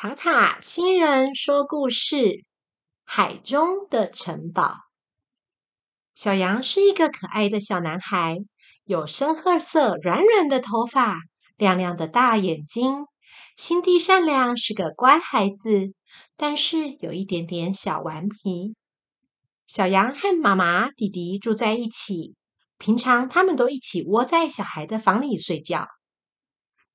塔塔新人说故事：海中的城堡。小羊是一个可爱的小男孩，有深褐色、软软的头发，亮亮的大眼睛，心地善良，是个乖孩子。但是有一点点小顽皮。小羊和妈妈、弟弟住在一起，平常他们都一起窝在小孩的房里睡觉。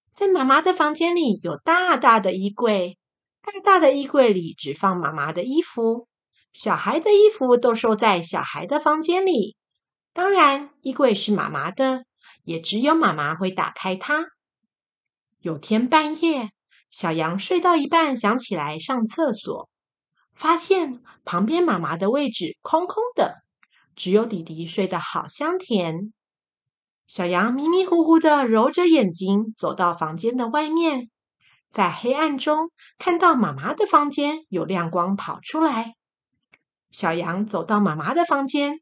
在妈妈的房间里有大大的衣柜，大大的衣柜里只放妈妈的衣服，小孩的衣服都收在小孩的房间里。当然，衣柜是妈妈的，也只有妈妈会打开它。有天半夜，小羊睡到一半，想起来上厕所，发现旁边妈妈的位置空空的，只有弟弟睡得好香甜。小羊迷迷糊糊的揉着眼睛，走到房间的外面，在黑暗中看到妈妈的房间有亮光跑出来。小羊走到妈妈的房间，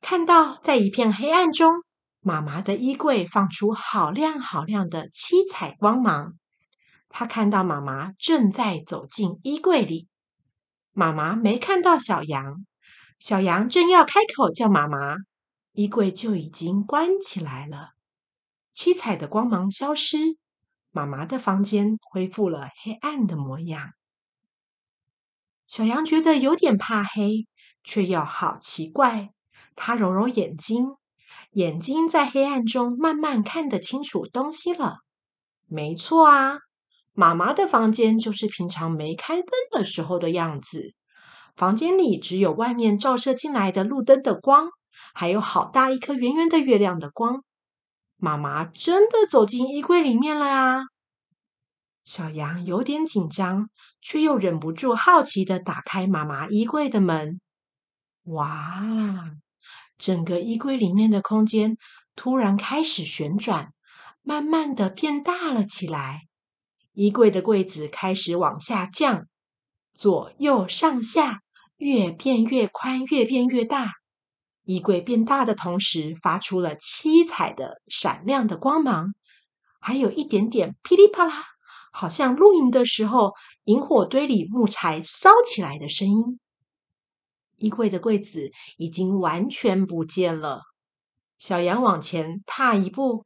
看到在一片黑暗中，妈妈的衣柜放出好亮好亮的七彩光芒。他看到妈妈正在走进衣柜里，妈妈没看到小羊，小羊正要开口叫妈妈。衣柜就已经关起来了，七彩的光芒消失，妈妈的房间恢复了黑暗的模样。小羊觉得有点怕黑，却又好奇怪。他揉揉眼睛，眼睛在黑暗中慢慢看得清楚东西了。没错啊，妈妈的房间就是平常没开灯的时候的样子。房间里只有外面照射进来的路灯的光。还有好大一颗圆圆的月亮的光，妈妈真的走进衣柜里面了啊！小羊有点紧张，却又忍不住好奇的打开妈妈衣柜的门。哇！整个衣柜里面的空间突然开始旋转，慢慢的变大了起来。衣柜的柜子开始往下降，左右上下越变越宽，越变越大。衣柜变大的同时，发出了七彩的闪亮的光芒，还有一点点噼里啪啦，好像露营的时候萤火堆里木柴烧起来的声音。衣柜的柜子已经完全不见了。小羊往前踏一步，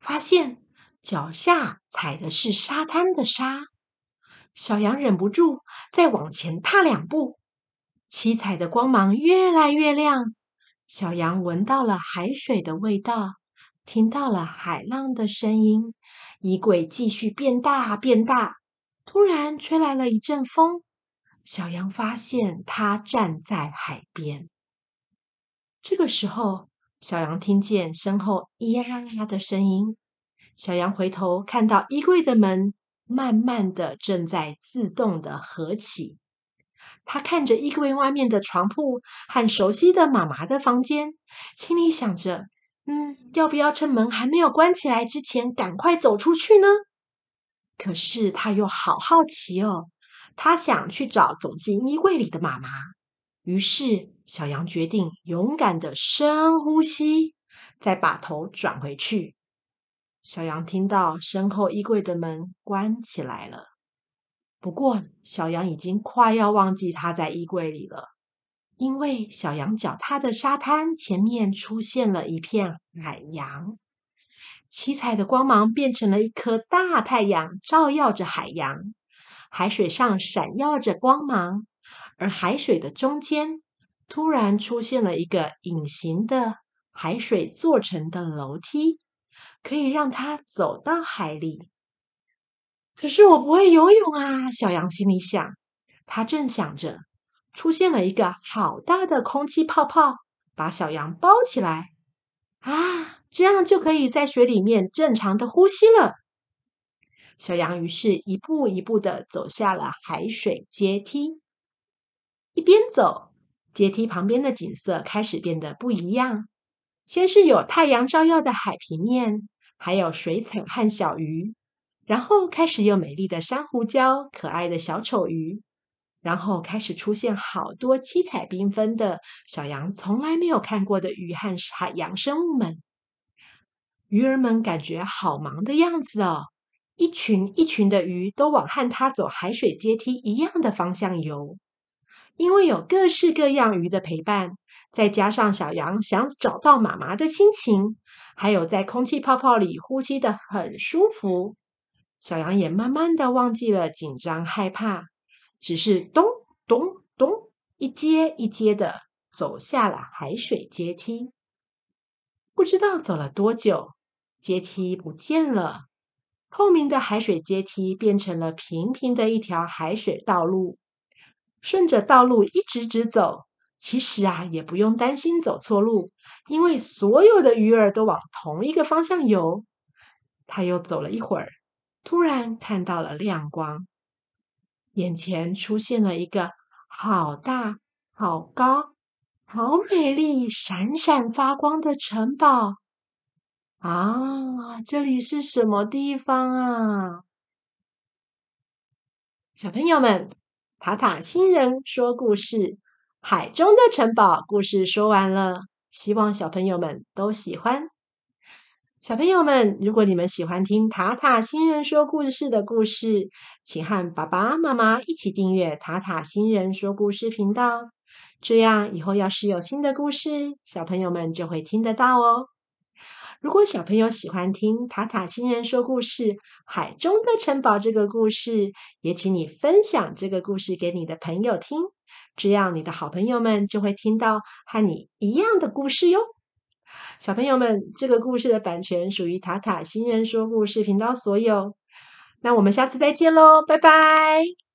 发现脚下踩的是沙滩的沙。小羊忍不住再往前踏两步，七彩的光芒越来越亮。小羊闻到了海水的味道，听到了海浪的声音。衣柜继续变大变大。突然吹来了一阵风，小羊发现它站在海边。这个时候，小羊听见身后咿呀“呀”的声音。小羊回头看到衣柜的门慢慢的正在自动的合起。他看着衣柜外面的床铺和熟悉的妈妈的房间，心里想着：“嗯，要不要趁门还没有关起来之前赶快走出去呢？”可是他又好好奇哦，他想去找走进衣柜里的妈妈。于是小羊决定勇敢的深呼吸，再把头转回去。小羊听到身后衣柜的门关起来了。不过，小羊已经快要忘记它在衣柜里了，因为小羊脚踏的沙滩前面出现了一片海洋，七彩的光芒变成了一颗大太阳，照耀着海洋，海水上闪耀着光芒，而海水的中间突然出现了一个隐形的海水做成的楼梯，可以让它走到海里。可是我不会游泳啊！小羊心里想。他正想着，出现了一个好大的空气泡泡，把小羊包起来。啊，这样就可以在水里面正常的呼吸了。小羊于是一步一步的走下了海水阶梯。一边走，阶梯旁边的景色开始变得不一样。先是有太阳照耀的海平面，还有水草和小鱼。然后开始有美丽的珊瑚礁、可爱的小丑鱼，然后开始出现好多七彩缤纷的小羊从来没有看过的鱼和海洋生物们。鱼儿们感觉好忙的样子哦，一群一群的鱼都往和它走海水阶梯一样的方向游。因为有各式各样鱼的陪伴，再加上小羊想找到妈妈的心情，还有在空气泡泡里呼吸的很舒服，小羊也慢慢的忘记了紧张害怕，只是咚咚咚一阶一阶的走下了海水阶梯。不知道走了多久，阶梯不见了。透明的海水阶梯变成了平平的一条海水道路，顺着道路一直直走。其实啊，也不用担心走错路，因为所有的鱼儿都往同一个方向游。他又走了一会儿，突然看到了亮光，眼前出现了一个好大、好高、好美丽、闪闪发光的城堡。啊，这里是什么地方啊？小朋友们，塔塔星人说故事《海中的城堡》故事说完了，希望小朋友们都喜欢。小朋友们，如果你们喜欢听塔塔星人说故事的故事，请和爸爸妈妈一起订阅塔塔星人说故事频道，这样以后要是有新的故事，小朋友们就会听得到哦。如果小朋友喜欢听塔塔星人说故事《海中的城堡》这个故事，也请你分享这个故事给你的朋友听，这样你的好朋友们就会听到和你一样的故事哟。小朋友们，这个故事的版权属于塔塔新人说故事频道所有。那我们下次再见喽，拜拜。